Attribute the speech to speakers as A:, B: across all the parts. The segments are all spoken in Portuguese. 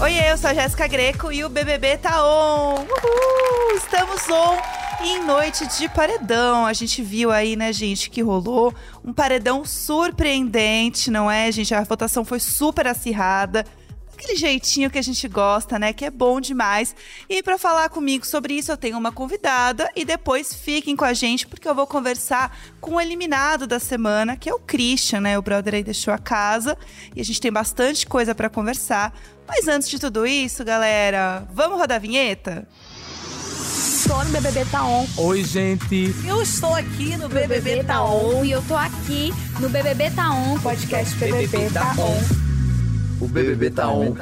A: Oi, eu sou a Jéssica Greco e o BBB tá on! Uhul! Estamos on em noite de paredão. A gente viu aí, né, gente, que rolou um paredão surpreendente, não é, gente? A votação foi super acirrada aquele jeitinho que a gente gosta, né? Que é bom demais. E para falar comigo sobre isso, eu tenho uma convidada e depois fiquem com a gente porque eu vou conversar com o eliminado da semana, que é o Christian, né? O brother aí deixou a casa e a gente tem bastante coisa para conversar. Mas antes de tudo isso, galera, vamos rodar a vinheta?
B: Estou no BBB Tá On.
C: Oi, gente.
B: Eu estou aqui no BBB, BBB Tá On.
D: E eu tô aqui no BBB Tá On.
B: Podcast BBB, BBB Tá On.
C: O BBB tá on.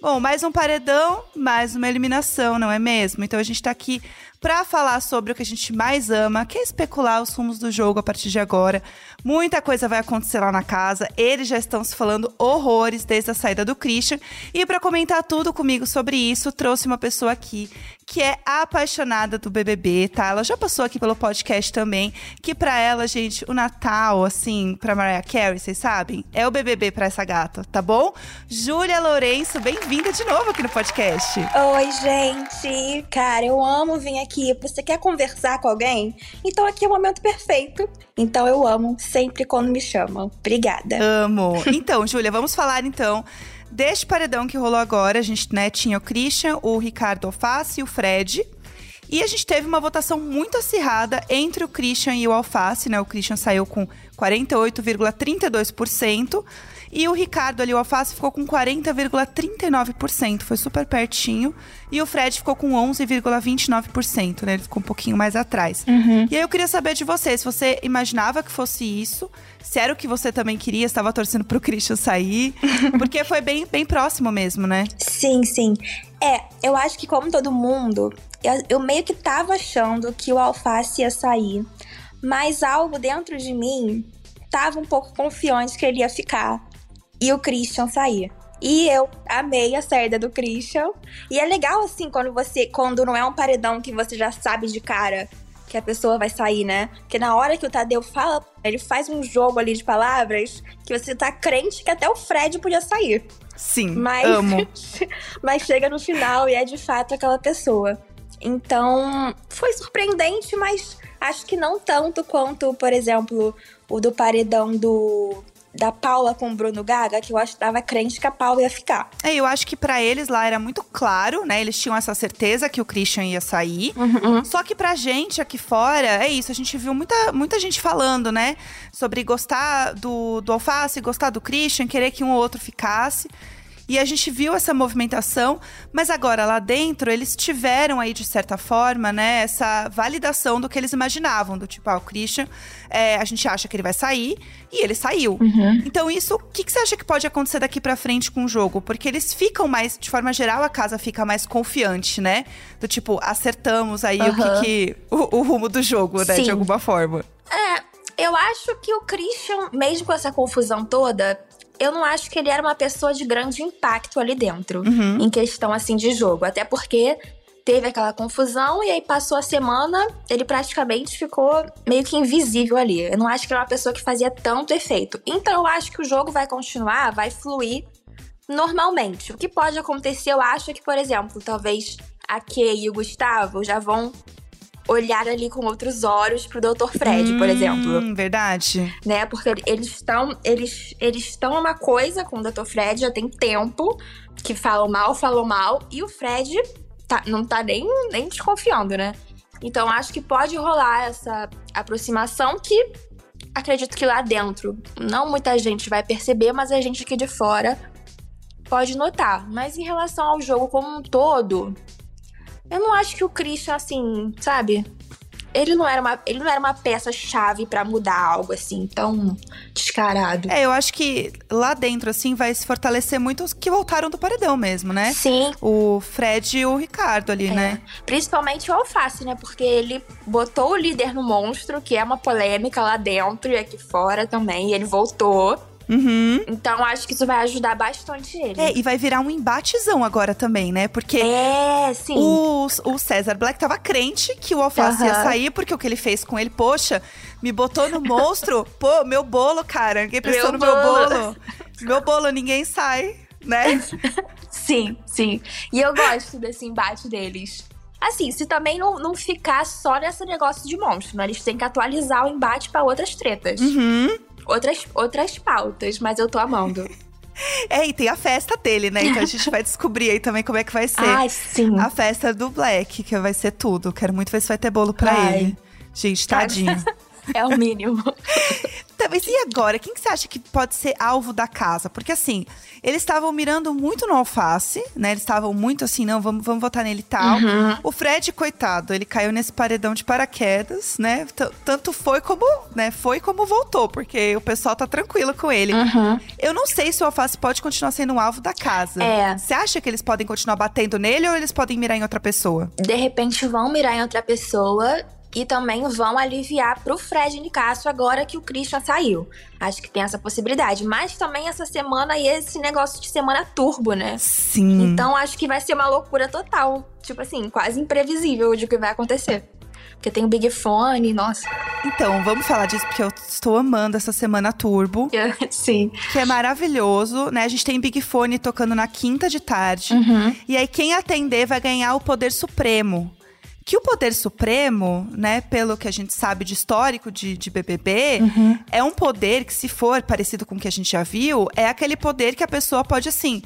A: Bom, mais um paredão, mais uma eliminação, não é mesmo? Então a gente tá aqui para falar sobre o que a gente mais ama, que é especular os rumos do jogo a partir de agora. Muita coisa vai acontecer lá na casa. Eles já estão se falando horrores desde a saída do Christian. E para comentar tudo comigo sobre isso, trouxe uma pessoa aqui que é apaixonada do BBB, tá? Ela já passou aqui pelo podcast também, que para ela, gente, o Natal, assim, pra Mariah Carey, vocês sabem, é o BBB para essa gata, tá bom? Júlia Lourenço, bem-vinda de novo aqui no podcast.
E: Oi, gente. Cara, eu amo vir aqui. Você quer conversar com alguém? Então aqui é o momento perfeito. Então eu amo sempre quando me chamam. Obrigada.
A: Amo. Então, Júlia, vamos falar então deste paredão que rolou agora. A gente né, tinha o Christian, o Ricardo Alface e o Fred. E a gente teve uma votação muito acirrada entre o Christian e o Alface, né? O Christian saiu com 48,32%. E o Ricardo ali, o Alface, ficou com 40,39%. Foi super pertinho. E o Fred ficou com 11,29%, né? Ele ficou um pouquinho mais atrás.
E: Uhum.
A: E aí eu queria saber de você, se você imaginava que fosse isso, se era o que você também queria, estava torcendo pro Christian sair. porque foi bem, bem próximo mesmo, né?
E: Sim, sim. É, eu acho que como todo mundo, eu, eu meio que tava achando que o Alface ia sair. Mas algo dentro de mim tava um pouco confiante que ele ia ficar e o Christian sair. E eu amei a saída do Christian. E é legal assim quando você, quando não é um paredão que você já sabe de cara que a pessoa vai sair, né? Porque na hora que o Tadeu fala, ele faz um jogo ali de palavras que você tá crente que até o Fred podia sair.
A: Sim,
E: mas,
A: amo.
E: mas chega no final e é de fato aquela pessoa. Então, foi surpreendente, mas acho que não tanto quanto, por exemplo, o do paredão do da Paula com o Bruno Gaga, que eu acho que tava crente que a Paula ia ficar.
A: É, eu acho que para eles lá era muito claro, né? Eles tinham essa certeza que o Christian ia sair.
E: Uhum.
A: Só que pra gente aqui fora, é isso, a gente viu muita, muita gente falando, né? Sobre gostar do, do Alface, gostar do Christian, querer que um ou outro ficasse. E a gente viu essa movimentação, mas agora lá dentro eles tiveram aí, de certa forma, né, essa validação do que eles imaginavam. Do tipo, ah, o Christian, é, a gente acha que ele vai sair e ele saiu.
E: Uhum.
A: Então, isso, o que, que, você acha que pode acontecer daqui para frente com o jogo? Porque eles ficam mais, de forma geral, a casa fica mais confiante, né? Do tipo, acertamos aí uhum. o que, que o, o, rumo do jogo, né?
E: Sim.
A: De alguma forma.
E: É, eu acho que o Christian, mesmo com essa confusão toda, eu não acho que ele era uma pessoa de grande impacto ali dentro,
A: uhum.
E: em questão assim de jogo. Até porque teve aquela confusão e aí passou a semana, ele praticamente ficou meio que invisível ali. Eu não acho que era uma pessoa que fazia tanto efeito. Então eu acho que o jogo vai continuar, vai fluir normalmente. O que pode acontecer, eu acho é que, por exemplo, talvez a Kay e o Gustavo já vão olhar ali com outros olhos pro Dr. Fred,
A: hum,
E: por exemplo.
A: Verdade.
E: Né? Porque eles estão eles eles estão uma coisa com o Dr. Fred já tem tempo que falam mal, falam mal e o Fred tá, não tá nem nem desconfiando, né? Então acho que pode rolar essa aproximação que acredito que lá dentro não muita gente vai perceber, mas a gente aqui de fora pode notar. Mas em relação ao jogo como um todo, eu não acho que o Christian, assim, sabe? Ele não era uma, ele não era uma peça-chave para mudar algo assim tão descarado.
A: É, eu acho que lá dentro, assim, vai se fortalecer muito os que voltaram do paredão mesmo, né?
E: Sim.
A: O Fred e o Ricardo ali,
E: É.
A: né?
E: Principalmente o Alface, né? Porque ele botou o líder no monstro, que é uma polêmica lá dentro e aqui fora também. E ele voltou.
A: Uhum.
E: Então acho que isso vai ajudar bastante ele.
A: É, e vai virar um embatezão agora também, né? Porque
E: É, sim.
A: o, o César Black tava crente que o Alface ia
E: Aham.
A: sair, porque o que ele fez com ele, poxa, me botou no monstro. Pô, meu bolo, cara. Ninguém pensou
E: Meu
A: no meu
E: bolo.
A: bolo. Meu bolo, ninguém sai. né?
E: Sim, sim. E eu gosto desse embate deles. Assim, se também não, não ficar só nesse negócio de monstro, né? Eles têm que atualizar o embate pra outras tretas.
A: Uhum.
E: Outras, outras pautas, mas eu tô amando.
A: É, e tem a festa dele, né? Então a gente vai descobrir aí também como é que vai ser.
E: Ai, sim.
A: A festa do Black, que vai ser tudo. Quero muito ver se vai ter bolo pra
E: Vai.
A: ele. Gente, tadinho.
E: É o mínimo.
A: Tá, mas e agora? Quem que você acha que pode ser alvo da casa? Porque assim, eles estavam mirando muito no alface, né? Eles estavam muito assim, não, vamos, vamos votar nele e tal.
E: Uhum.
A: O Fred, coitado, ele caiu nesse paredão de paraquedas, né? T- tanto foi como, né? Foi como voltou, porque o pessoal tá tranquilo com ele.
E: Uhum.
A: Eu não sei se o alface pode continuar sendo um alvo da casa.
E: É.
A: Você acha que eles podem continuar batendo nele ou eles podem mirar em outra pessoa?
E: De repente vão mirar em outra pessoa e também vão aliviar pro Fred Nicasso agora que o Christian saiu. Acho que tem essa possibilidade. Mas também essa semana e esse negócio de semana turbo, né?
A: Sim.
E: Então acho que vai ser uma loucura total. Tipo assim, quase imprevisível de o que vai acontecer. Porque tem o Big Fone, nossa.
A: Então, vamos falar disso porque eu estou amando essa semana turbo.
E: Sim.
A: que é maravilhoso, né? A gente tem Big Fone tocando na quinta de tarde.
E: Uhum.
A: E aí, quem atender vai ganhar o poder supremo. Que o poder supremo, né, pelo que a gente sabe de histórico de, de BBB,
E: Uhum.
A: é um poder que, se for parecido com o que a gente já viu, é aquele poder que a pessoa pode, assim,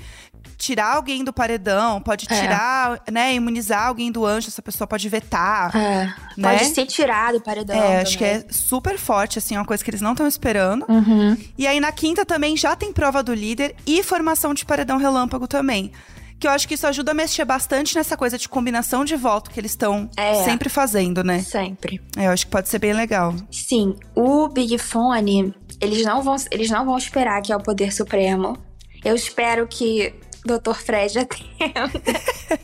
A: tirar alguém do paredão, pode
E: É.
A: tirar, né, imunizar alguém do anjo, essa pessoa pode vetar.
E: É.
A: Né?
E: Pode ser tirado o paredão.
A: É, acho que
E: também.
A: é super forte, assim, é uma coisa que eles não estão esperando.
E: Uhum.
A: E aí na quinta também já tem prova do líder e formação de paredão relâmpago também. Que eu acho que isso ajuda a mexer bastante nessa coisa de combinação de voto que eles estão
E: É.
A: sempre fazendo, né?
E: Sempre.
A: É, eu acho que pode ser bem legal.
E: Sim, o Big Fone, eles não vão, eles não vão esperar que é o poder supremo. Eu espero que Dr. Fred atenda.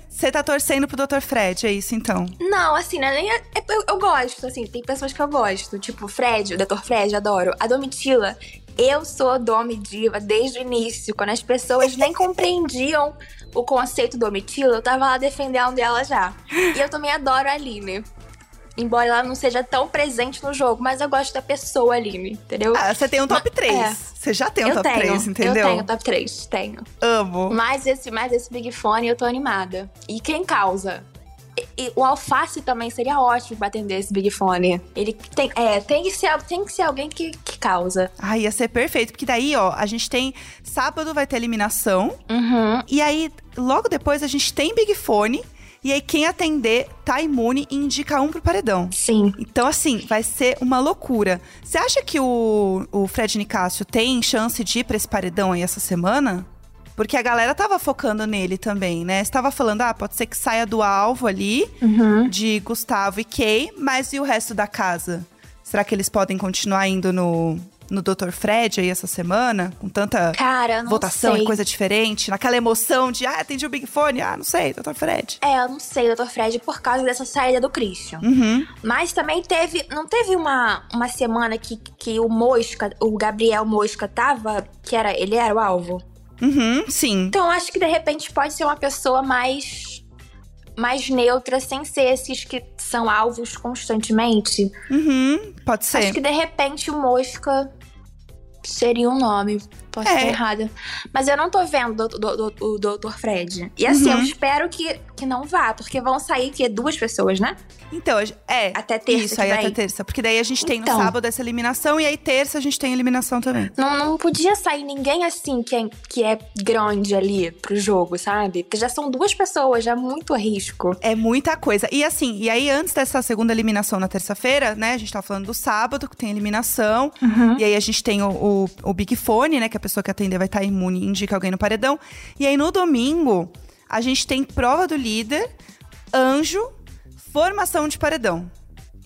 A: Você tá torcendo pro Dr. Fred, é isso então?
E: Não, assim, né? Nem é- eu, eu gosto, assim, tem pessoas que eu gosto. Tipo, Fred, o Dr. Fred, adoro. A Domitila, eu sou Domi Diva desde o início. Quando as pessoas nem compreendiam o conceito Domitila, eu tava lá defendendo ela já. E eu também adoro a Aline. Embora ela não seja tão presente no jogo, mas eu gosto da pessoa Aline, entendeu?
A: Ah, você tem um top
E: Ma-
A: 3.
E: é.
A: Você já tem um
E: eu
A: top
E: tenho,
A: 3, entendeu?
E: Eu tenho top 3, tenho.
A: Amo.
E: Mas esse, mas esse Big Fone eu tô animada. E quem causa? E- e o Alface também seria ótimo pra atender esse Big Fone. Ele tem, é, tem que ser, tem que ser alguém que, que causa.
A: Ai, ia ser perfeito, porque daí, ó, a gente tem. Sábado vai ter eliminação.
E: Uhum.
A: E aí, logo depois, a gente tem Big Fone. E aí, quem atender tá imune e indica um pro paredão.
E: Sim.
A: Então, assim, vai ser uma loucura. Você acha que o, o Fred Nicásio tem chance de ir pra esse paredão aí essa semana? Porque a galera tava focando nele também, né? Você tava falando, ah, pode ser que saia do alvo ali,
E: Uhum.
A: de Gustavo e Kay, mas e o resto da casa? Será que eles podem continuar indo no, no Dr. Fred aí essa semana? Com tanta
E: Cara,
A: votação
E: sei.
A: e coisa diferente? Naquela emoção de, ah, atendi o Big Fone, ah, não sei, Dr. Fred.
E: É, eu não sei, Dr. Fred, por causa dessa saída do Christian.
A: Uhum.
E: Mas também teve. Não teve uma, uma semana que, que o Mosca, o Gabriel Mosca, tava. Que era. Ele era o alvo?
A: Uhum, sim.
E: Então, acho que de repente pode ser uma pessoa mais. mais neutra, sem ser esses que são alvos constantemente.
A: Uhum, pode ser.
E: Acho que de repente o Mosca seria um nome. Posso
A: É.
E: estar errada. Mas eu não tô vendo o Dr. Fred. E assim,
A: Uhum.
E: eu espero que, que não vá, porque vão sair que duas pessoas, né?
A: Então, é.
E: Até terça
A: Isso aí, até terça. Porque daí a gente tem no
E: Então.
A: sábado essa eliminação e aí terça a gente tem eliminação também.
E: Não, não podia sair ninguém assim que é, que é grande ali pro jogo, sabe? Porque já são duas pessoas, já é muito risco.
A: É muita coisa. E assim, e aí antes dessa segunda eliminação na terça-feira, né? A gente tá falando do sábado, que tem eliminação.
E: Uhum.
A: E aí a gente tem o, o, o Big Fone, né? Que a pessoa que atender vai estar imune e indica alguém no paredão. E aí no domingo, a gente tem prova do líder, anjo, formação de paredão.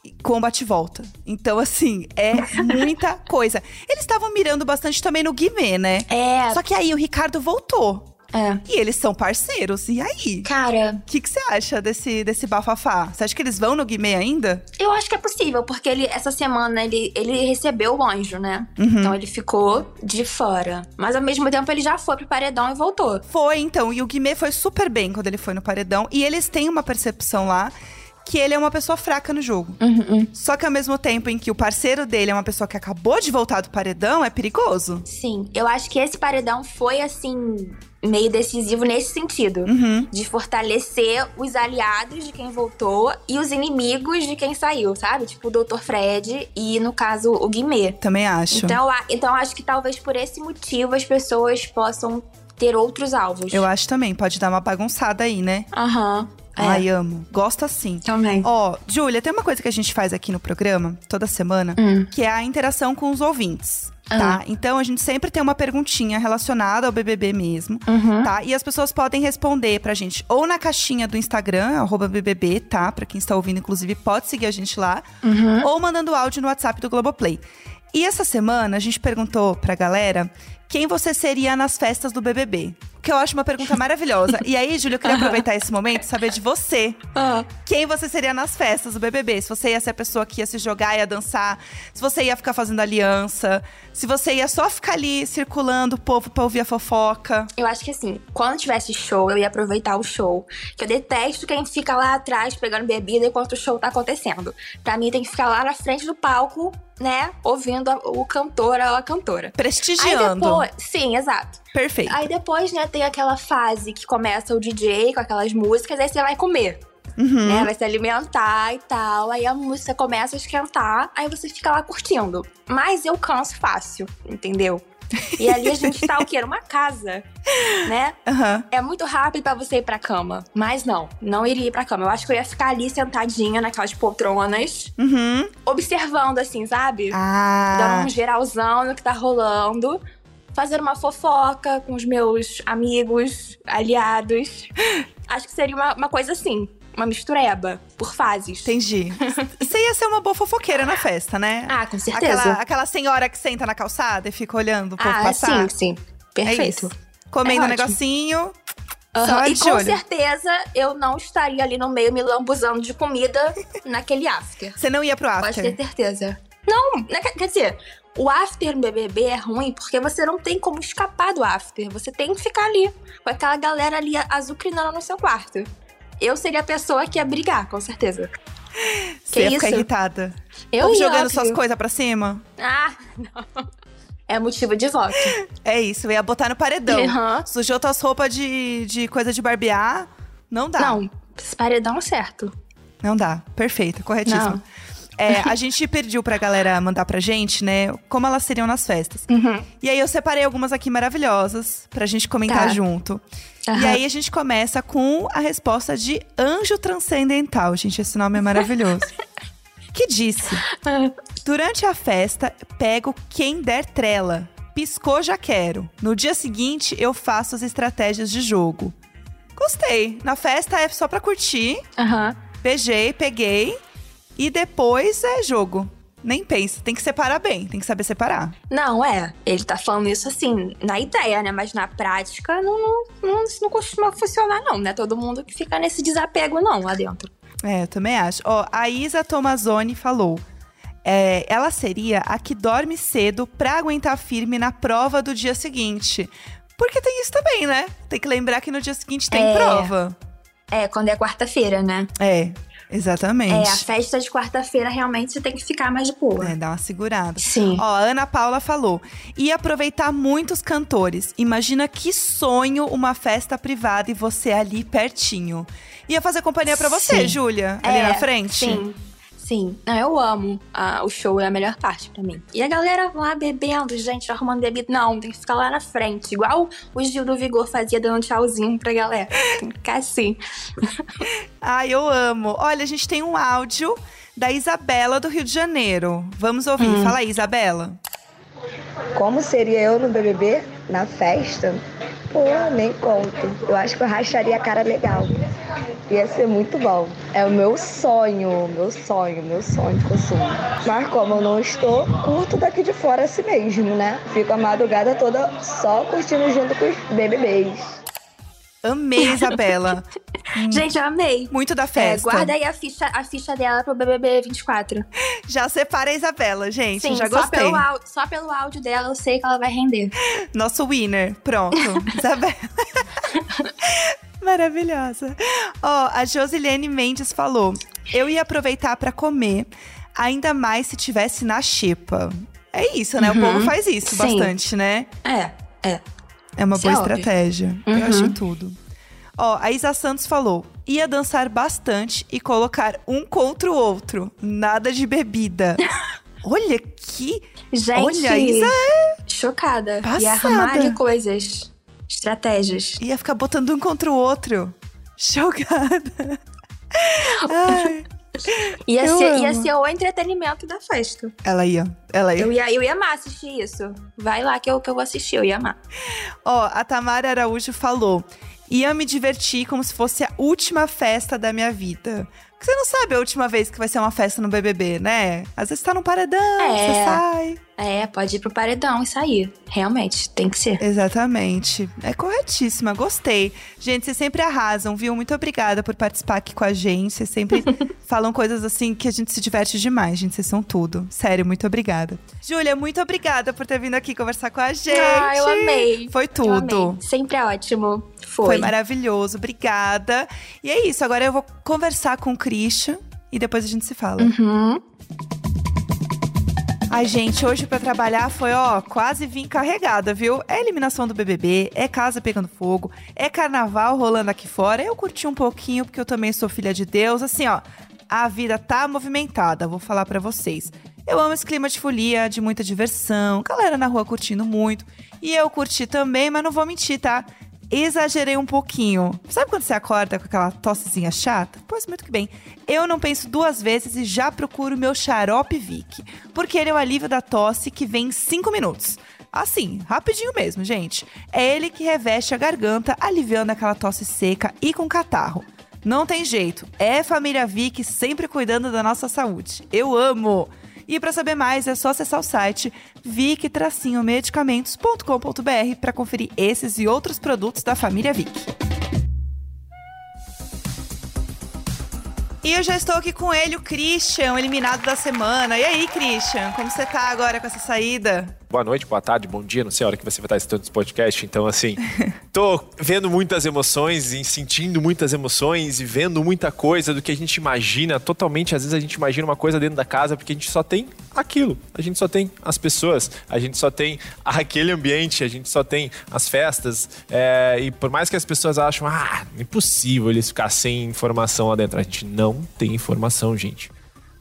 A: e Combate e volta. Então, assim, é muita coisa. Eles estavam mirando bastante também no Guimê, né?
E: É,
A: Só que aí o Ricardo voltou.
E: É.
A: E eles são parceiros. E aí?
E: Cara,
A: O que que você acha desse, desse bafafá? Você acha que eles vão no Guimê ainda?
E: eu acho que é possível, porque ele, essa semana ele, ele recebeu o anjo, né?
A: Uhum.
E: Então ele ficou de fora. Mas ao mesmo tempo ele já foi pro paredão e voltou.
A: Foi, então. E o Guimê foi super bem quando ele foi no paredão. E eles têm uma percepção lá que ele é uma pessoa fraca no jogo.
E: Uhum,
A: Só que ao mesmo tempo em que o parceiro dele é uma pessoa que acabou de voltar do paredão, é perigoso.
E: Sim, eu acho que esse paredão foi assim. Meio decisivo nesse sentido.
A: Uhum.
E: De fortalecer os aliados de quem voltou e os inimigos de quem saiu, sabe? Tipo o Dr. Fred e, no caso, o Guimê.
A: Também acho.
E: Então, a- então acho que talvez por esse motivo as pessoas possam ter outros alvos.
A: Eu acho também, pode dar uma bagunçada aí, né?
E: Aham. É.
A: Ai, amo. Gosto assim.
E: Também.
A: Ó, Júlia, tem uma coisa que a gente faz aqui no programa, toda semana,
E: Hum.
A: que é a interação com os ouvintes. Tá? Então a gente sempre tem uma perguntinha relacionada ao BBB mesmo,
E: Uhum.
A: tá? E as pessoas podem responder pra gente ou na caixinha do Instagram, BBB, tá? Pra quem está ouvindo, inclusive, pode seguir a gente lá.
E: Uhum.
A: Ou mandando áudio no WhatsApp do Globoplay. E essa semana a gente perguntou pra galera quem você seria nas festas do BBB. Que eu acho uma pergunta maravilhosa. E aí, Júlia, eu queria aproveitar esse momento e saber de você.
E: Ah.
A: Quem você seria nas festas do BBB? Se você ia ser a pessoa que ia se jogar, ia dançar. Se você ia ficar fazendo aliança. Se você ia só ficar ali circulando o povo pra ouvir a fofoca.
E: Eu acho que assim, quando tivesse show, eu ia aproveitar o show. Que eu detesto quem fica lá atrás pegando bebida enquanto o show tá acontecendo. Pra mim, tem que ficar lá na frente do palco, né? Ouvindo a- o cantor ou a cantora. Aí
A: Prestigiando.
E: depois. Sim, exato.
A: Perfeito.
E: Aí depois, né, tem aquela fase que começa o DJ com aquelas músicas, aí você vai comer.
A: Uhum.
E: Né, vai se alimentar e tal. Aí a música começa a esquentar, aí você fica lá curtindo. Mas eu canso fácil, entendeu? E ali a gente tá o quê? Numa casa, né?
A: Aham.
E: É muito rápido pra você ir pra cama. Mas não, não iria ir pra cama. Eu acho que eu ia ficar ali sentadinha naquelas poltronas,
A: Uhum.
E: observando assim, sabe?
A: Ah.
E: Dando um geralzão no que tá rolando. Fazendo uma fofoca com os meus amigos, aliados. Acho que seria uma, uma coisa assim. Uma mistureba, por fases.
A: Entendi. Você ia ser uma boa fofoqueira na festa, né?
E: Ah, com certeza.
A: Aquela, aquela senhora que senta na calçada e fica olhando o povo
E: ah,
A: passar.
E: sim, sim.
A: É
E: Perfeito.
A: isso. Comendo
E: É
A: um negocinho. Só
E: E com
A: olho.
E: certeza eu não estaria ali no meio me lambuzando de comida naquele after.
A: Você não ia pro
E: Pode
A: after.
E: ter certeza. Não, né, quer quer dizer, o after no BBB é ruim porque você não tem como escapar do after. Você tem que ficar ali, com aquela galera ali azucrinando no seu quarto. Eu seria a pessoa que ia brigar, com certeza.
A: Você
E: Que
A: ia ficar
E: isso?
A: irritada.
E: Eu
A: Ou
E: ia,
A: jogando
E: óbvio.
A: suas coisas pra cima.
E: Ah, não. É motivo de voto.
A: É isso, eu ia botar no paredão.
E: Aham.
A: Sujou tuas roupas de, de coisa de barbear. Não dá.
E: Não, esse paredão é certo.
A: Não dá. Perfeito, corretíssimo.
E: Não.
A: É, a gente pediu pra galera mandar pra gente, né, como elas seriam nas festas.
E: Uhum.
A: E aí eu separei algumas aqui maravilhosas pra gente comentar
E: Tá.
A: junto. E
E: Aham.
A: aí a gente começa com a resposta de Anjo Transcendental. Gente, esse nome é maravilhoso. que disse: Durante a festa, pego quem der trela. Piscou, já quero. No dia seguinte, eu faço as estratégias de jogo. Gostei. Na festa é só pra curtir.
E: Aham.
A: Beijei, peguei. E depois é jogo. Nem pensa. Tem que separar bem. Tem que saber separar.
E: Não, é. Ele tá falando isso assim, na ideia, né? Mas na prática, não, não, não, isso não costuma funcionar, não, né? Todo mundo que fica nesse desapego, não, lá dentro.
A: É, eu também acho. Ó, a Isa Tomazoni falou. é, ela seria a que dorme cedo pra aguentar firme na prova do dia seguinte. Porque tem isso também, né? Tem que lembrar que no dia seguinte tem
E: É.
A: prova.
E: É, quando é quarta-feira, né?
A: É, exatamente.
E: É, a festa de quarta-feira realmente você tem que ficar mais de boa.
A: É, dá uma segurada.
E: Sim.
A: Ó, a Ana Paula falou. E aproveitar muitos cantores. Imagina que sonho uma festa privada e você ali pertinho. Ia fazer companhia pra você. Júlia, ali
E: É,
A: na frente?
E: Sim. Sim. Não, eu amo. Ah, o show é a melhor parte pra mim. E a galera lá bebendo, gente, arrumando bebida. Não, tem que ficar lá na frente. Igual o Gil do Vigor fazia dando tchauzinho pra galera. Tem que ficar assim.
A: Ai, eu amo. Olha, a gente tem um áudio da Isabela do Rio de Janeiro. Vamos ouvir.
E: Hum.
A: Fala aí, Isabela.
F: Como seria eu no BBB? Na festa? Pô, nem conto. Eu acho que eu racharia a cara legal. Ia ser muito bom. É o meu sonho, meu sonho, meu sonho de consumo. Mas como eu não estou, curto daqui de fora assim mesmo, né? Fico a madrugada toda só curtindo junto com os BBBs.
A: Amei, Isabela.
E: Gente, eu amei.
A: Muito da
E: É,
A: festa.
E: guarda aí a ficha, a ficha dela pro BBB 24.
A: Já separa a Isabela, gente.
E: Sim,
A: já
E: só
A: gostei.
E: pelo, áudio, só pelo áudio dela eu sei que ela vai render.
A: Nosso winner. Pronto. Isabela. Maravilhosa. Ó, a Josilene Mendes falou: Eu ia aproveitar pra comer, ainda mais se tivesse na xepa. É isso, né? O
E: Uhum.
A: povo faz isso
E: Sim.
A: bastante, né?
E: É, é.
A: É uma
E: Isso
A: boa
E: é
A: estratégia. Eu
E: Uhum.
A: acho tudo. Ó, a Isa Santos falou: ia dançar bastante e colocar um contra o outro. Nada de bebida. Olha que.
E: Gente,
A: Olha, a Isa é
E: chocada.
A: Passada.
E: E arrumar de coisas. Estratégias.
A: ia ficar botando um contra o outro. Chocada. Ai,
E: Ia
A: Eu
E: ser, ia ser o entretenimento da festa.
A: ela ia. Ela ia.
E: Eu ia, eu ia amar assistir isso. Vai lá que eu, que eu vou assistir, eu ia amar.
A: Ó, a Tamara Araújo falou: ia me divertir como se fosse a última festa da minha vida. Porque você não sabe a última vez que vai ser uma festa no BBB, né? Às vezes tá no paredão,
E: É.
A: você sai.
E: É, pode ir pro paredão e sair. Realmente, tem que ser.
A: Exatamente. É corretíssima, gostei. Gente, vocês sempre arrasam, viu? Muito obrigada por participar aqui com a gente. Vocês sempre falam coisas assim que a gente se diverte demais, gente. Vocês são tudo. Sério, muito obrigada. Júlia, muito obrigada por ter vindo aqui conversar com a gente.
E: Ah, eu amei.
A: Foi tudo.
E: amei. Sempre é ótimo. Foi.
A: Foi maravilhoso, obrigada. E é isso, agora eu vou conversar com o Christian e depois a gente se fala.
E: Uhum.
A: Ai, gente, hoje pra trabalhar foi, ó, quase vim carregada, viu? É eliminação do BBB, é casa pegando fogo, é carnaval rolando aqui fora. Eu curti um pouquinho porque eu também sou filha de Deus. Assim, ó, a vida tá movimentada, vou falar pra vocês. Eu amo esse clima de folia, de muita diversão, galera na rua curtindo muito. E eu curti também, mas não vou mentir, tá? Exagerei um pouquinho. Sabe quando você acorda com aquela tossezinha chata? Pois muito que bem. Eu não penso duas vezes e já procuro meu xarope Vic. Porque ele é o alívio da tosse que vem em cinco minutos. Assim, rapidinho mesmo, gente. É ele que reveste a garganta, aliviando aquela tosse seca e com catarro. Não tem jeito. É família Vic sempre cuidando da nossa saúde. Eu amo! E para saber mais é só acessar o site vic-medicamentos.com.br para conferir esses e outros produtos da família Vic. E eu já estou aqui com ele, o Christian, eliminado da semana. E aí, Christian, como você tá agora com essa saída?
G: Boa noite, boa tarde, bom dia, não sei a hora que você vai estar assistindo esse podcast. Então, assim, tô vendo muitas emoções e sentindo muitas emoções e vendo muita coisa do que a gente imagina. Totalmente, às vezes a gente imagina uma coisa dentro da casa porque a gente só tem aquilo. A gente só tem as pessoas, a gente só tem aquele ambiente, a gente só tem as festas. é, e por mais que as pessoas acham, ah, impossível eles ficar sem informação lá dentro. A gente não tem informação, gente.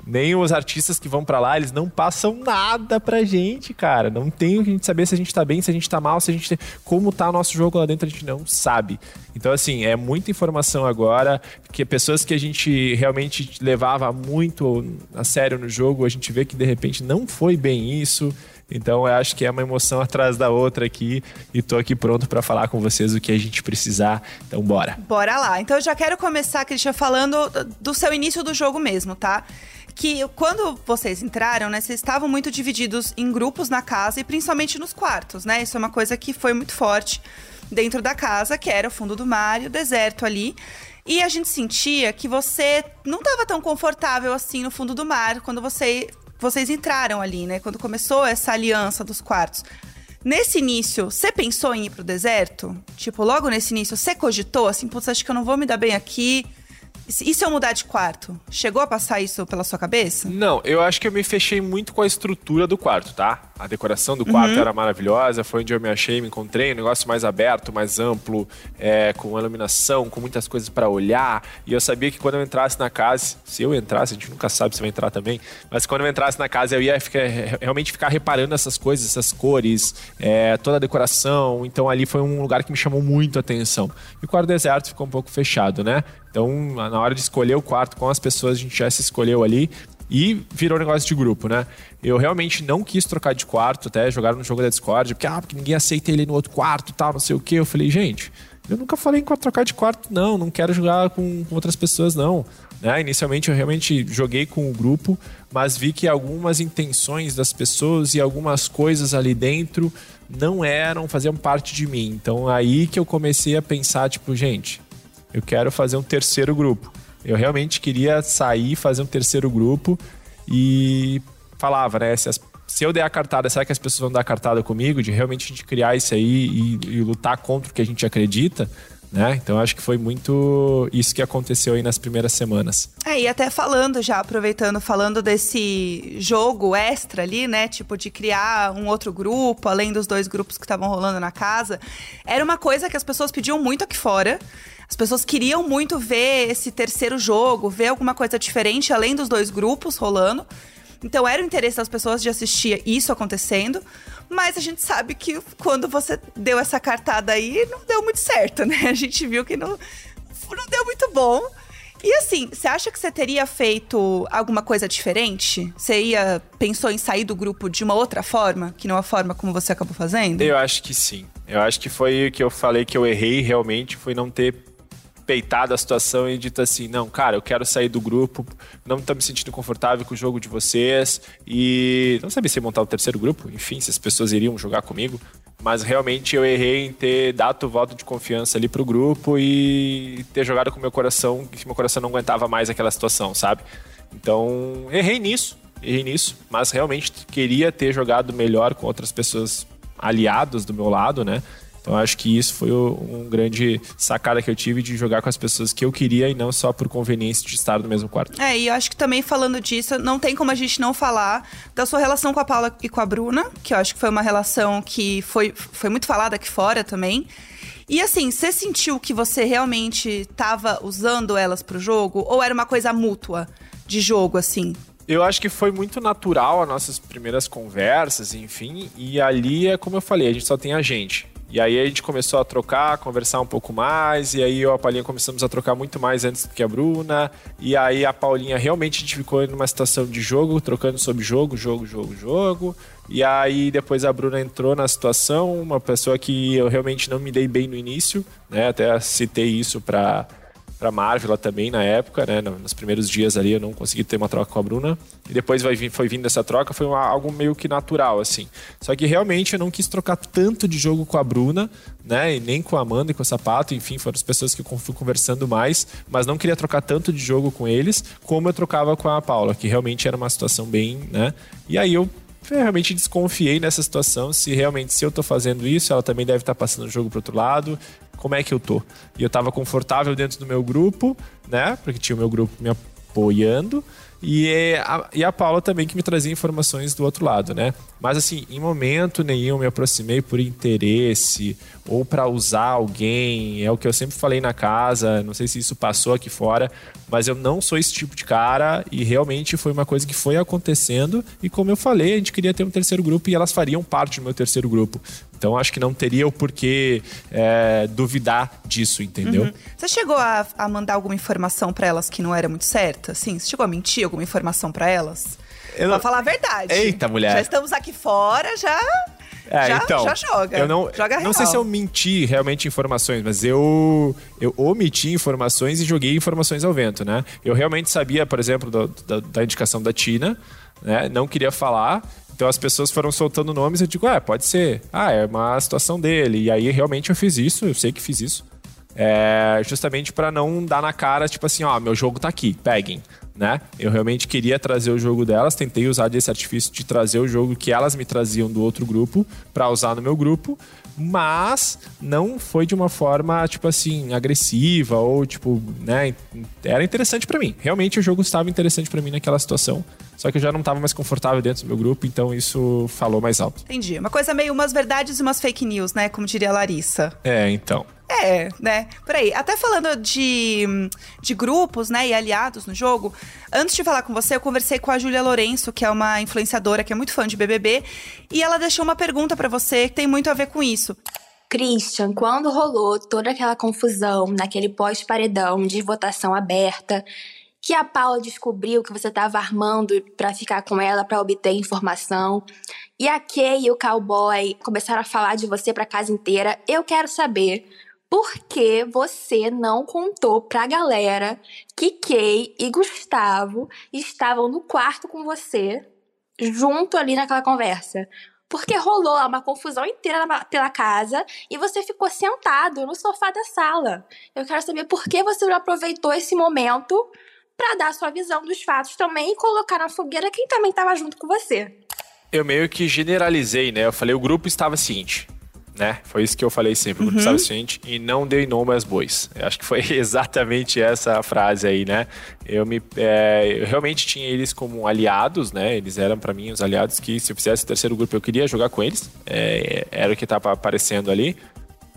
G: Nem os artistas que vão pra lá, eles não passam nada pra gente, cara. Não tem o que a gente saber se a gente tá bem, se a gente tá mal, se a gente. Como tá o nosso jogo lá dentro, a gente não sabe. Então, assim, é muita informação agora, que pessoas que a gente realmente levava muito a sério no jogo, a gente vê que de repente não foi bem isso. Então, eu acho que é uma emoção atrás da outra aqui. E tô aqui pronto pra falar com vocês o que a gente precisar. Então, bora.
A: Bora lá. Então eu já quero começar, Christian, falando do seu início do jogo mesmo, tá? Que quando vocês entraram, né, vocês estavam muito divididos em grupos na casa e principalmente nos quartos, né? Isso é uma coisa que foi muito forte dentro da casa, que era o fundo do mar e o deserto ali. E a gente sentia que você não estava tão confortável assim no fundo do mar quando você, vocês entraram ali, né? Quando começou essa aliança dos quartos. Nesse início, você pensou em ir pro deserto? Tipo, logo nesse início, você cogitou assim, putz, acho que eu não vou me dar bem aqui. E se eu mudar de quarto? Chegou a passar isso pela sua cabeça?
G: Não, eu acho que eu me fechei muito com a estrutura do quarto, tá? A decoração do quarto
A: Uhum.
G: era maravilhosa, foi onde eu me achei, me encontrei, um negócio mais aberto, mais amplo, é, com iluminação, com muitas coisas pra olhar. E eu sabia que quando eu entrasse na casa, se eu entrasse, a gente nunca sabe se vai entrar também, mas quando eu entrasse na casa eu ia ficar- realmente ficar reparando essas coisas, essas cores, é, toda a decoração. Então ali foi um lugar que me chamou muito a atenção. E o quarto deserto ficou um pouco fechado, né? Então, na hora de escolher o quarto com as pessoas, a gente já se escolheu ali e virou negócio de grupo, né? Eu realmente não quis trocar de quarto, até jogaram no jogo da Discord, porque, ah, porque ninguém aceita ele no outro quarto tal, não sei o quê. Eu falei, gente, eu nunca falei em trocar de quarto, não, não quero jogar com, com outras pessoas, não. Né? Inicialmente eu realmente joguei com o grupo, mas vi que algumas intenções das pessoas e algumas coisas ali dentro não eram, faziam parte de mim. Então aí que eu comecei a pensar, tipo, gente, eu quero fazer um terceiro grupo. Eu realmente queria sair, fazer um terceiro grupo e falava, né? Se, as- se eu der a cartada, será que as pessoas vão dar a cartada comigo? De realmente a gente criar isso aí e, e lutar contra o que a gente acredita? Né? Então acho que foi muito isso que aconteceu aí nas primeiras semanas.
A: É, e até falando já, aproveitando, falando desse jogo extra ali, né? Tipo, de criar um outro grupo, além dos dois grupos que estavam rolando na casa. Era uma coisa que as pessoas pediam muito aqui fora. As pessoas queriam muito ver esse terceiro jogo, ver alguma coisa diferente, além dos dois grupos rolando. Então era o interesse das pessoas de assistir isso acontecendo. Mas a gente sabe que quando você deu essa cartada aí, não deu muito certo, né? A gente viu que não, não deu muito bom. E assim, você acha que você teria feito alguma coisa diferente? Você ia pensou em sair do grupo de uma outra forma, que não a forma como você acabou fazendo?
G: Eu acho que sim. Eu acho que foi o que eu falei que eu errei realmente, foi não ter peitado a situação e dito assim: não, cara, eu quero sair do grupo, não tô me sentindo confortável com o jogo de vocês e não sabia se montar o terceiro grupo, enfim, se as pessoas iriam jogar comigo. Mas realmente eu errei em ter dado o voto de confiança ali pro grupo e ter jogado com meu coração, que meu coração não aguentava mais aquela situação, sabe? Então, errei nisso, errei nisso, mas realmente queria ter jogado melhor com outras pessoas aliados do meu lado, né? Então acho que isso foi um grande sacada que eu tive de jogar com as pessoas que eu queria e não só por conveniência de estar no mesmo quarto.
A: É, e eu acho que também falando disso, não tem como a gente não falar da sua relação com a Paula e com a Bruna, que eu acho que foi uma relação que foi, foi muito falada aqui fora também. E assim, você sentiu que você realmente estava usando elas pro jogo? Ou era uma coisa mútua de jogo, assim?
G: Eu acho que foi muito natural as nossas primeiras conversas, enfim. E ali é como eu falei, a gente só tem a gente. E aí a gente começou a trocar, conversar um pouco mais, e aí eu e a Paulinha começamos a trocar muito mais antes do que a Bruna. E aí a Paulinha realmente a gente ficou numa situação de jogo, trocando sobre jogo, jogo, jogo, jogo. E aí depois a Bruna entrou na situação, uma pessoa que eu realmente não me dei bem no início, né? Até citei isso para para Marvel também na época, né? Nos primeiros dias ali eu não consegui ter uma troca com a Bruna. E depois vai vir, foi vindo essa troca, foi uma, algo meio que natural, assim. Só que realmente eu não quis trocar tanto de jogo com a Bruna, né? E nem com a Amanda e com o Sapato, enfim, foram as pessoas que eu fui conversando mais, mas não queria trocar tanto de jogo com eles, como eu trocava com a Paula, que realmente era uma situação bem, né? E aí eu realmente desconfiei nessa situação, se realmente se eu tô fazendo isso, ela também deve estar tá passando o jogo pro outro lado, como é que eu tô? E eu tava confortável dentro do meu grupo, né? Porque tinha o meu grupo me apoiando. E a, e a Paula também que me trazia informações do outro lado, né? Mas assim, em momento nenhum me aproximei por interesse ou para usar alguém. É o que eu sempre falei na casa. Não sei se isso passou aqui fora, mas eu não sou esse tipo de cara e realmente foi uma coisa que foi acontecendo. E como eu falei, a gente queria ter um terceiro grupo e elas fariam parte do meu terceiro grupo. Então acho que não teria o porquê é, duvidar disso, entendeu? Uhum.
A: Você chegou a, a mandar alguma informação para elas que não era muito certa? Sim, você chegou a mentir alguma informação para elas? Eu Pra falar a verdade.
G: Eita, mulher.
A: Já estamos aqui fora, já é, já, então, já joga.
G: Eu não,
A: joga
G: não sei se eu menti realmente informações, mas eu, eu omiti informações e joguei informações ao vento, né? Eu realmente sabia, por exemplo, do, da, da, indicação da Tina, né? Não queria falar. Então as pessoas foram soltando nomes eu digo, ah, pode ser. Ah, é uma situação dele. E aí realmente eu fiz isso, eu sei que fiz isso. É, justamente para não dar na cara, tipo assim, ó, meu jogo tá aqui, peguem. Né? Eu realmente queria trazer o jogo delas, tentei usar desse artifício de trazer o jogo que elas me traziam do outro grupo para usar no meu grupo, mas não foi de uma forma tipo assim agressiva ou tipo, né, era interessante para mim. Realmente o jogo estava interessante para mim naquela situação. Só que eu já não estava mais confortável dentro do meu grupo, então isso falou mais alto.
A: Entendi. Uma coisa meio umas verdades e umas fake news, né? Como diria a Larissa.
G: É, então.
A: É, né? Por aí. Até falando de, de grupos, né, e aliados no jogo, antes de falar com você, eu conversei com a Júlia Lourenço, que é uma influenciadora que é muito fã de BBB, e ela deixou uma pergunta para você que tem muito a ver com isso.
E: Christian, quando rolou toda aquela confusão naquele pós-paredão de votação aberta, que a Paula descobriu que você estava armando para ficar com ela para obter informação. E a Kay e o cowboy começaram a falar de você para casa inteira. Eu quero saber por que você não contou pra galera que Kay e Gustavo estavam no quarto com você, junto ali naquela conversa. Porque rolou uma confusão inteira pela casa e você ficou sentado no sofá da sala. Eu quero saber por que você não aproveitou esse momento para dar sua visão dos fatos também e colocar na fogueira quem também estava junto com você.
G: Eu meio que generalizei, né? Eu falei, o grupo estava seguinte. né? Foi isso que eu falei sempre, o grupo estava suficiente e não dei nome aos bois. Eu acho que foi exatamente essa frase aí, né? Eu me, é, eu realmente tinha eles como aliados, né? Eles eram para mim os aliados que se eu fizesse o terceiro grupo eu queria jogar com eles. É, era o que estava aparecendo ali.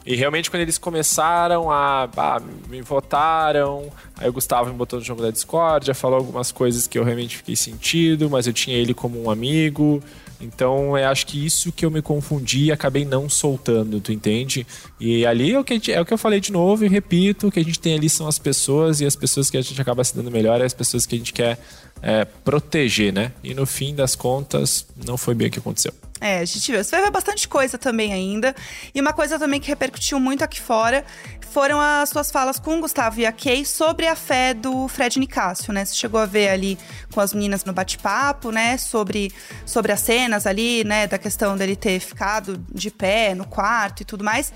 G: E realmente, quando eles começaram a. Ah, me votaram, aí o Gustavo me botou no jogo da Discord, falou algumas coisas que eu realmente fiquei sentido, mas eu tinha ele como um amigo. Então, eu acho que isso que eu me confundi e acabei não soltando, tu entende? E ali é o, que gente, é o que eu falei de novo e repito: o que a gente tem ali são as pessoas, e as pessoas que a gente acaba se dando melhor é as pessoas que a gente quer é, proteger, né? E no fim das contas, não foi bem o que aconteceu.
A: É, a gente viu. Você vai ver bastante coisa também ainda. E uma coisa também que repercutiu muito aqui fora foram as suas falas com o Gustavo e a Kay sobre a fé do Fred Nicásio, né? Você chegou a ver ali com as meninas no bate-papo, né? Sobre, sobre as cenas ali, né? Da questão dele ter ficado de pé no quarto e tudo mais.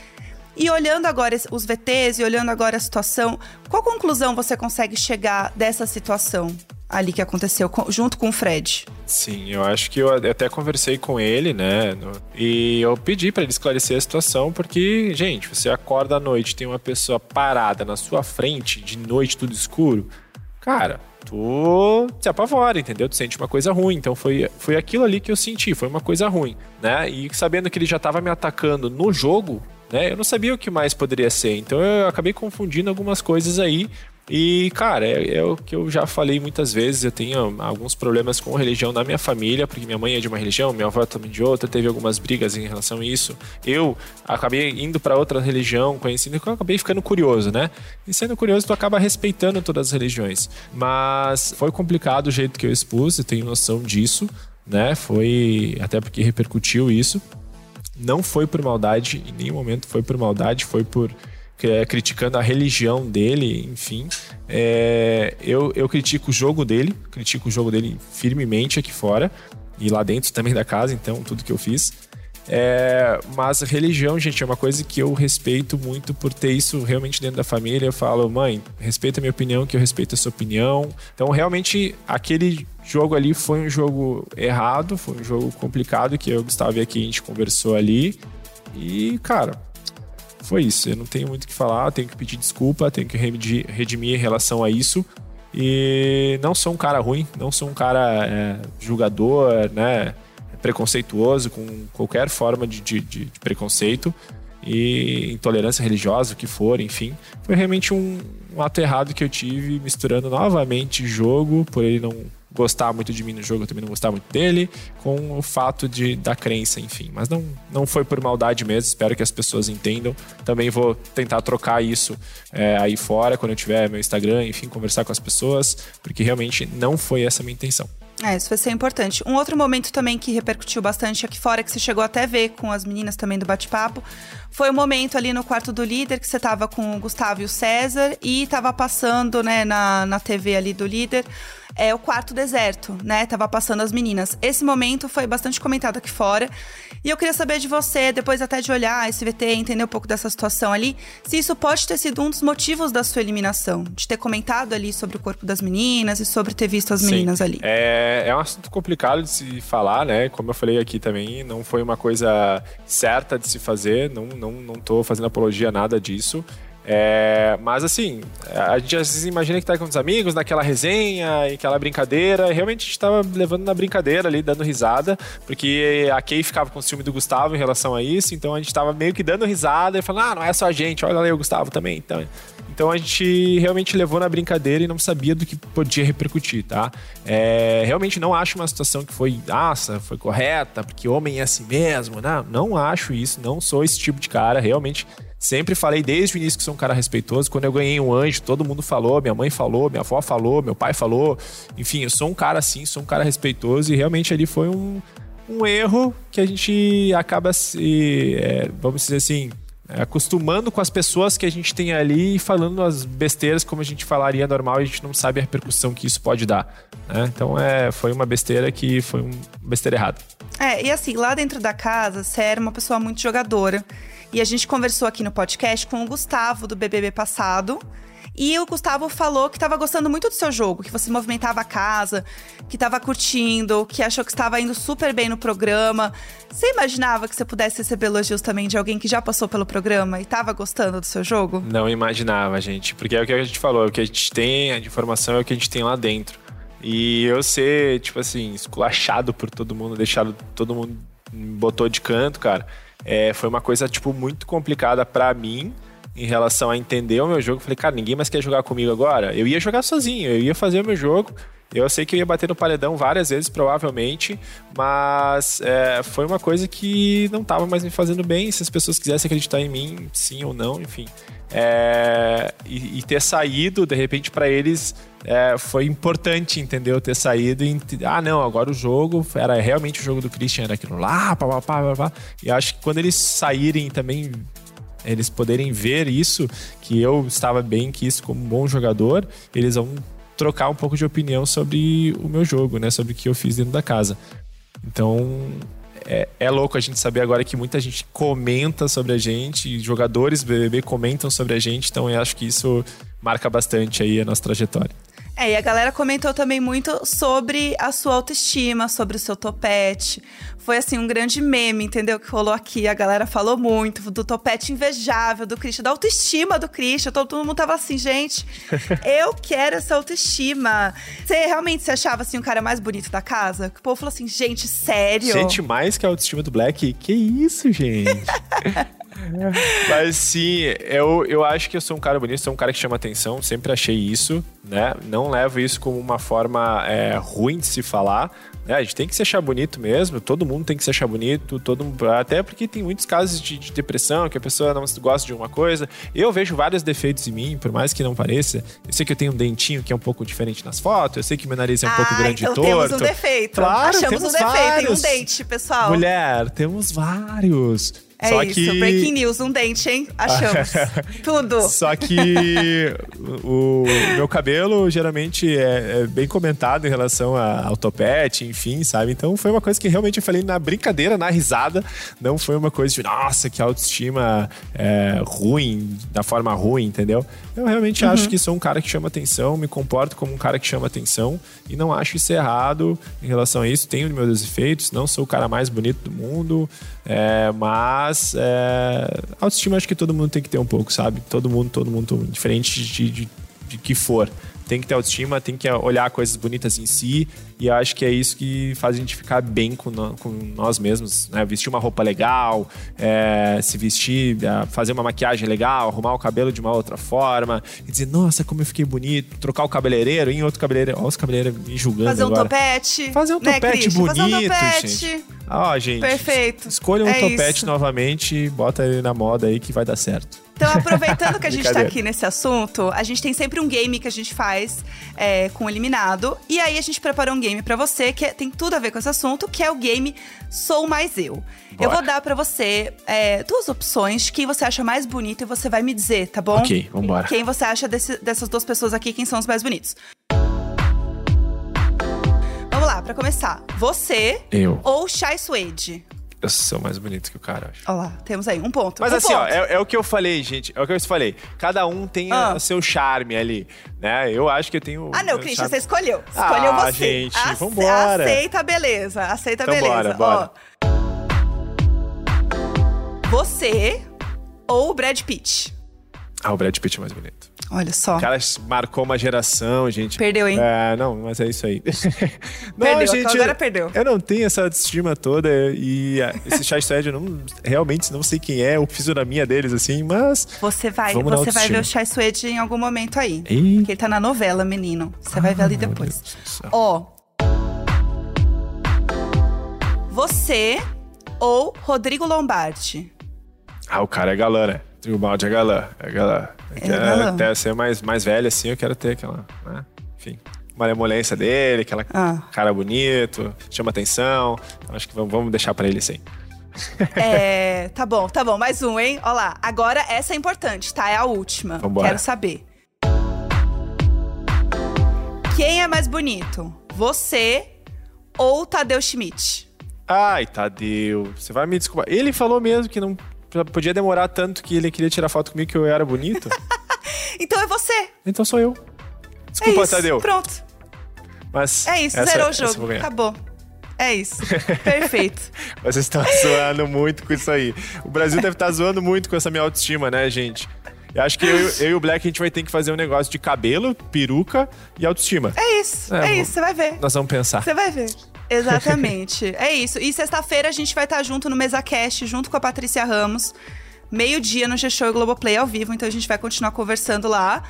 A: E olhando agora os VTs e olhando agora a situação, qual conclusão você consegue chegar dessa situação ali que aconteceu junto com o Fred?
G: Sim, eu acho que eu até conversei com ele, né? E eu pedi para ele esclarecer a situação, porque, gente, você acorda à noite, tem uma pessoa parada na sua frente, de noite tudo escuro. Cara, tu se apavora, entendeu? Tu sente uma coisa ruim. Então foi, foi aquilo ali que eu senti, foi uma coisa ruim, né? E sabendo que ele já tava me atacando no jogo, né? Eu não sabia o que mais poderia ser. Então eu acabei confundindo algumas coisas aí. E, cara, é, é, o que eu já falei muitas vezes. Eu tenho alguns problemas com religião na minha família, porque minha mãe é de uma religião, minha avó também de outra. Teve algumas brigas em relação a isso. Eu acabei indo para outra religião, conhecendo, eu acabei ficando curioso, né? E sendo curioso, tu acaba respeitando todas as religiões. Mas foi complicado o jeito que eu expus, eu tenho noção disso, né? Foi até porque repercutiu isso. Não foi por maldade, em nenhum momento foi por maldade, foi por criticando a religião dele, enfim. É, eu, eu critico o jogo dele, critico o jogo dele firmemente aqui fora e lá dentro também da casa, então tudo que eu fiz. É, mas religião, gente, é uma coisa que eu respeito muito por ter isso realmente dentro da família. Eu falo, mãe, respeita a minha opinião, que eu respeito a sua opinião. Então, realmente, aquele jogo ali foi um jogo errado, foi um jogo complicado que eu, Gustavo e aqui a gente conversou ali. E, cara, foi isso. Eu não tenho muito o que falar, tenho que pedir desculpa, tenho que redimir em relação a isso. E não sou um cara ruim, não sou um cara é, julgador, né? Preconceituoso, com qualquer forma de, de, de preconceito e intolerância religiosa, o que for, enfim. Foi realmente um, um ato errado que eu tive, misturando novamente jogo, por ele não gostar muito de mim no jogo, eu também não gostar muito dele, com o fato de da crença, enfim. Mas não, não foi por maldade mesmo, espero que as pessoas entendam. Também vou tentar trocar isso é, aí fora, quando eu tiver meu Instagram, enfim, conversar com as pessoas, porque realmente não foi essa a minha intenção.
A: É, isso vai ser importante. Um outro momento também que repercutiu bastante aqui fora, que você chegou até a ver com as meninas também do bate-papo, foi o momento ali no quarto do líder, que você tava com o Gustavo e o César, e tava passando, né, na, na TV ali do líder, é o quarto deserto, né? Tava passando as meninas. Esse momento foi bastante comentado aqui fora. E eu queria saber de você, depois até de olhar esse VT, entender um pouco dessa situação ali, se isso pode ter sido um dos motivos da sua eliminação. De ter comentado ali sobre o corpo das meninas e sobre ter visto as
G: Sim.
A: meninas ali.
G: É, é um assunto complicado de se falar, né? Como eu falei aqui também, não foi uma coisa certa de se fazer. Não, não, não tô fazendo apologia a nada disso. É, mas assim, a gente às vezes imagina que tá com os amigos, naquela resenha, e aquela brincadeira. Realmente a gente tava levando na brincadeira ali, dando risada, porque a Kay ficava com o ciúme do Gustavo em relação a isso, então a gente tava meio que dando risada e falando, ah, não é só a gente, olha lá o Gustavo também. Então, então a gente realmente levou na brincadeira e não sabia do que podia repercutir, tá? É, realmente não acho uma situação que foi, nossa, foi correta, porque homem é assim mesmo, não, não acho isso, não sou esse tipo de cara, realmente Sempre falei desde o início que sou um cara respeitoso. Quando eu ganhei um anjo, todo mundo falou, minha mãe falou, minha avó falou, meu pai falou. Enfim, eu sou um cara assim, sou um cara respeitoso e realmente ali foi um, um erro que a gente acaba se, é, vamos dizer assim, acostumando com as pessoas que a gente tem ali e falando as besteiras como a gente falaria normal e a gente não sabe a repercussão que isso pode dar. Né? Então é, foi uma besteira que foi uma besteira errada.
A: É, e assim, lá dentro da casa, você era uma pessoa muito jogadora. E a gente conversou aqui no podcast com o Gustavo do BBB passado. E o Gustavo falou que tava gostando muito do seu jogo, que você movimentava a casa, que tava curtindo, que achou que estava indo super bem no programa. Você imaginava que você pudesse receber elogios também de alguém que já passou pelo programa e tava gostando do seu jogo?
G: Não imaginava, gente. Porque é o que a gente falou, é o que a gente tem de informação é o que a gente tem lá dentro. E eu ser, tipo assim, esculachado por todo mundo, deixado todo mundo botou de canto, cara, é, foi uma coisa, tipo, muito complicada para mim em relação a entender o meu jogo. Falei, cara, ninguém mais quer jogar comigo agora. Eu ia jogar sozinho, eu ia fazer o meu jogo. Eu sei que eu ia bater no paredão várias vezes, provavelmente, mas é, foi uma coisa que não estava mais me fazendo bem. Se as pessoas quisessem acreditar em mim, sim ou não, enfim. É, e, e, ter saído, de repente, para eles é, foi importante, entendeu? Ter saído e. Ah, não, agora o jogo era realmente o jogo do Christian, era aquilo lá, pá, pá, pá, pá. E acho que quando eles saírem também eles poderem ver isso, que eu estava bem, que isso como um bom jogador, eles vão trocar um pouco de opinião sobre o meu jogo, né? Sobre o que eu fiz dentro da casa. Então, é, é, louco a gente saber agora que muita gente comenta sobre a gente, jogadores BBB comentam sobre a gente, então eu acho que isso marca bastante aí a nossa trajetória.
A: É, e a galera comentou também muito sobre a sua autoestima, sobre o seu topete. Foi, assim, um grande meme, entendeu? Que rolou aqui. A galera falou muito do topete invejável do Christian, da autoestima do Christian. Todo mundo tava assim, gente, eu quero essa autoestima. Você realmente se achava, assim, o cara mais bonito da casa? O povo falou assim, gente, sério?
G: Gente, mais que a autoestima do Black? Que isso, gente? Mas sim, eu, eu acho que eu sou um cara bonito, sou um cara que chama atenção, sempre achei isso, né? Não levo isso como uma forma é, ruim de se falar. Né? A gente tem que se achar bonito mesmo, todo mundo tem que se achar bonito, todo até porque tem muitos casos de, de depressão, que a pessoa não gosta de uma coisa. Eu vejo vários defeitos em mim, por mais que não pareça. Eu sei que eu tenho um dentinho que é um pouco diferente nas fotos, eu sei que meu nariz é um ah, pouco grande
A: então
G: e torto.
A: temos um defeito.
G: Claro,
A: Achamos
G: temos
A: um defeito
G: vários.
A: em um dente, pessoal.
G: Mulher, temos vários.
A: É
G: Só
A: isso,
G: que...
A: breaking news, um dente, hein? Achamos. Tudo.
G: Só que o, meu cabelo geralmente é, é, bem comentado em relação ao topete, enfim, sabe? Então foi uma coisa que realmente eu falei na brincadeira, na risada. Não foi uma coisa de, nossa, que autoestima é, ruim, da forma ruim, entendeu? Eu realmente uhum. acho que sou um cara que chama atenção, me comporto como um cara que chama atenção e não acho isso errado em relação a isso. Tenho meus defeitos, não sou o cara mais bonito do mundo, é, mas é, autoestima acho que todo mundo tem que ter um pouco, sabe? Todo mundo, todo mundo, diferente de, de, de que for tem que ter autoestima, tem que olhar coisas bonitas em si. E acho que é isso que faz a gente ficar bem com, no, com nós mesmos, né? Vestir uma roupa legal, é, se vestir, é, fazer uma maquiagem legal, arrumar o cabelo de uma outra forma. E dizer, nossa, como eu fiquei bonito. Trocar o cabeleireiro em outro cabeleireiro. Olha os cabeleireiros me julgando
A: Fazer um
G: agora.
A: topete.
G: Fazer um
A: né,
G: topete
A: Christian?
G: bonito,
A: Fazer um topete.
G: gente. Ó, gente.
A: Perfeito.
G: Escolha um
A: É
G: topete
A: isso.
G: novamente, bota ele na moda aí que vai dar certo.
A: Então, aproveitando que a gente tá aqui nesse assunto, a gente tem sempre um game que a gente faz é, com o eliminado. E aí a gente preparou um game pra você que é- tem tudo a ver com esse assunto, que é o game Sou Mais Eu. Eu
G: Bora.
A: vou dar pra você é, duas opções de quem você acha mais bonito e você vai me dizer, tá bom?
G: Ok, vambora.
A: Quem você acha desse- dessas duas pessoas aqui, quem são os mais bonitos. Vamos lá, pra começar. Você
G: Eu.
A: ou Shai Suede?
G: Eu sou mais bonito que o cara, acho.
A: Ó lá, temos aí um ponto.
G: Mas
A: um
G: assim, ó,
A: ponto.
G: é, é o que eu falei, gente. É o que eu falei. Cada um tem
A: Ah.
G: o seu charme ali, né? Eu acho que eu tenho.
A: Ah, não, Christian,
G: charme.
A: você escolheu. Escolheu
G: Ah,
A: você.
G: gente,
A: Ace-
G: vambora.
A: Aceita, beleza. Aceita,
G: Então
A: beleza.
G: bora, bora.
A: Ó, você ou o Brad Pitt?
G: Ah, o Brad Pitt é mais bonito.
A: Olha só.
G: O cara marcou uma geração, gente.
A: Perdeu, hein?
G: É, não, mas é isso aí. não,
A: Perdeu,
G: gente.
A: agora perdeu.
G: Eu não tenho essa autoestima toda e ah, esse Chai Suede eu não, realmente não sei quem é, o fisionomia deles, assim, mas.
A: Você vai, você vai ver o Chai Suede em algum momento aí.
G: Ih.
A: Porque ele tá na novela, menino. Você vai ver ali
G: meu
A: depois. Ó. Você ou Rodrigo Lombardi?
G: Ah, o cara é galã, né? O balde é galã. É galã. Eu
A: É
G: quero
A: galã.
G: Até ser mais, mais velho assim, eu quero ter aquela. Né? Enfim. Malemolência dele, aquela
A: Ah.
G: cara bonito, chama atenção. Acho que vamos, vamos deixar pra ele assim.
A: É, tá bom, tá bom. Mais um, hein? Ó lá. Agora essa é importante, tá? É a última.
G: Vambora.
A: Quero saber. Quem é mais bonito? Você ou Tadeu Schmidt?
G: Ai, Tadeu, você vai me desculpar. Ele falou mesmo que não podia demorar tanto que ele queria tirar foto comigo que eu era bonito.
A: Então é você.
G: Então sou eu. Desculpa,
A: é isso.
G: Tadeu.
A: Pronto.
G: Mas
A: É isso,
G: essa-
A: zerou o jogo. Acabou. É isso. Perfeito.
G: Vocês estão zoando muito com isso aí. O Brasil deve estar zoando muito com essa minha autoestima, né, gente? Eu acho que eu, eu e o Black a gente vai ter que fazer um negócio de cabelo, peruca e autoestima.
A: É isso.
G: É,
A: É, isso, você vai ver.
G: Nós vamos pensar.
A: Você vai ver. Exatamente. é isso. E sexta-feira a gente vai estar junto no MesaCast, junto com a Patrícia Ramos. Meio-dia no G-Show e Globoplay ao vivo, então a gente vai continuar conversando lá.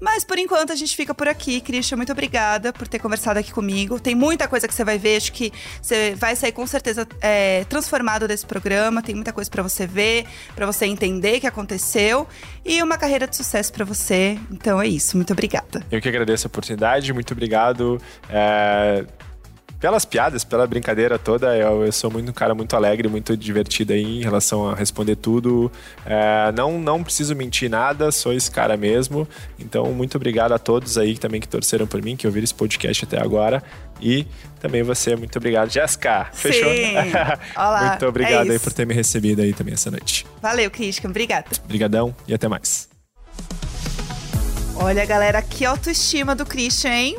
A: Mas por enquanto a gente fica por aqui. Christian, muito obrigada por ter conversado aqui comigo. Tem muita coisa que você vai ver, acho que você vai sair com certeza é, transformado desse programa. Tem muita coisa pra você ver, pra você entender o que aconteceu e uma carreira de sucesso pra você. Então é isso. Muito obrigada.
G: Eu que agradeço a oportunidade, muito obrigado. é, pelas piadas, pela brincadeira toda. Eu, eu sou muito um cara muito alegre, muito divertido aí em relação a responder tudo. É, não, não preciso mentir nada, sou esse cara mesmo. Então, muito obrigado a todos aí também que torceram por mim, que ouviram esse podcast até agora. E também você, muito obrigado, Jéssica. Fechou?
A: Olá,
G: muito obrigado
A: é
G: aí por ter me recebido aí também essa noite.
A: Valeu, Christian. Obrigada.
G: Obrigadão e até mais.
A: Olha, galera, que autoestima do Christian, hein?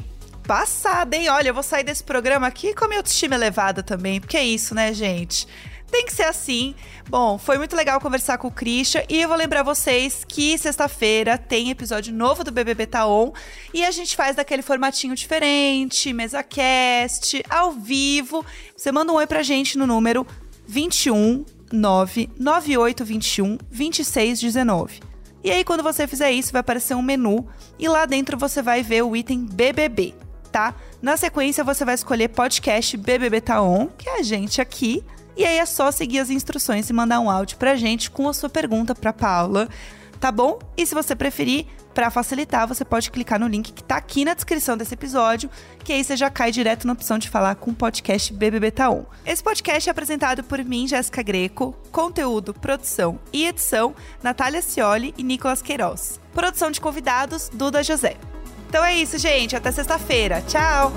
A: Passada, hein? Olha, eu vou sair desse programa aqui com a minha autoestima elevada também, porque é isso, né, gente? Tem que ser assim. Bom, foi muito legal conversar com o Christian e eu vou lembrar vocês que sexta-feira tem episódio novo do BBB Tá On e a gente faz daquele formatinho diferente, mesa cast, ao vivo. Você manda um oi pra gente no número 21 99821 2619. E aí, quando você fizer isso, vai aparecer um menu e lá dentro você vai ver o item BBB, tá? Na sequência, você vai escolher podcast BBB Tá On, que é a gente aqui. E aí é só seguir as instruções e mandar um áudio pra gente com a sua pergunta pra Paula, tá bom? E se você preferir, pra facilitar, você pode clicar no link que tá aqui na descrição desse episódio, que aí você já cai direto na opção de falar com o podcast BBB Tá On. Esse podcast é apresentado por mim, Jéssica Greco, conteúdo, produção e edição, Natália Cioli e Nicolas Queiroz. Produção de convidados, Duda José. Então é isso, gente. Até sexta-feira. Tchau!